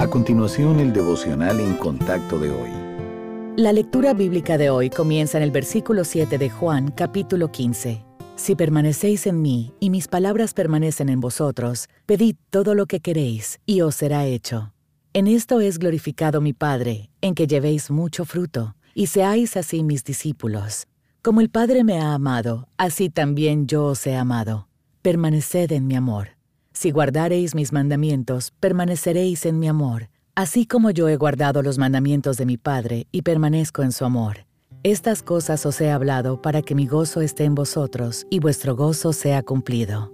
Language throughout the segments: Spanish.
A continuación, el devocional en contacto de hoy. La lectura bíblica de hoy comienza en el versículo 7 de Juan, capítulo 15. Si permanecéis en mí y mis palabras permanecen en vosotros, pedid todo lo que queréis y os será hecho. En esto es glorificado mi Padre, en que llevéis mucho fruto, y seáis así mis discípulos. Como el Padre me ha amado, así también yo os he amado. Permaneced en mi amor. Si guardareis mis mandamientos, permaneceréis en mi amor, así como yo he guardado los mandamientos de mi Padre y permanezco en su amor. Estas cosas os he hablado para que mi gozo esté en vosotros y vuestro gozo sea cumplido.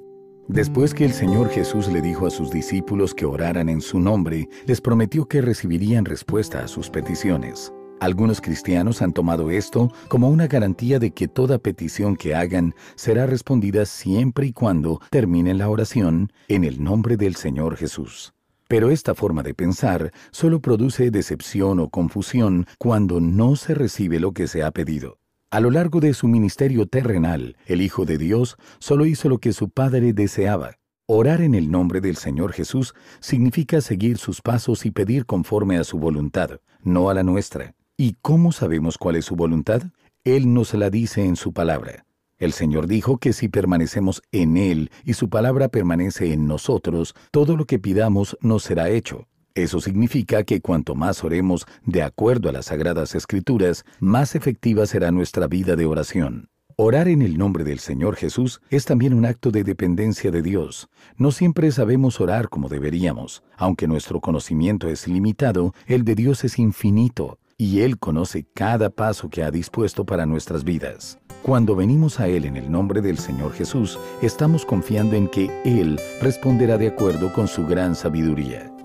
Después que el Señor Jesús le dijo a sus discípulos que oraran en su nombre, les prometió que recibirían respuesta a sus peticiones. Algunos cristianos han tomado esto como una garantía de que toda petición que hagan será respondida siempre y cuando terminen la oración en el nombre del Señor Jesús. Pero esta forma de pensar solo produce decepción o confusión cuando no se recibe lo que se ha pedido. A lo largo de su ministerio terrenal, el Hijo de Dios solo hizo lo que su Padre deseaba. Orar en el nombre del Señor Jesús significa seguir sus pasos y pedir conforme a su voluntad, no a la nuestra. ¿Y cómo sabemos cuál es su voluntad? Él nos la dice en su palabra. El Señor dijo que si permanecemos en Él y su palabra permanece en nosotros, todo lo que pidamos nos será hecho. Eso significa que cuanto más oremos de acuerdo a las sagradas escrituras, más efectiva será nuestra vida de oración. Orar en el nombre del Señor Jesús es también un acto de dependencia de Dios. No siempre sabemos orar como deberíamos. Aunque nuestro conocimiento es limitado, el de Dios es infinito y Él conoce cada paso que ha dispuesto para nuestras vidas. Cuando venimos a Él en el nombre del Señor Jesús, estamos confiando en que Él responderá de acuerdo con su gran sabiduría.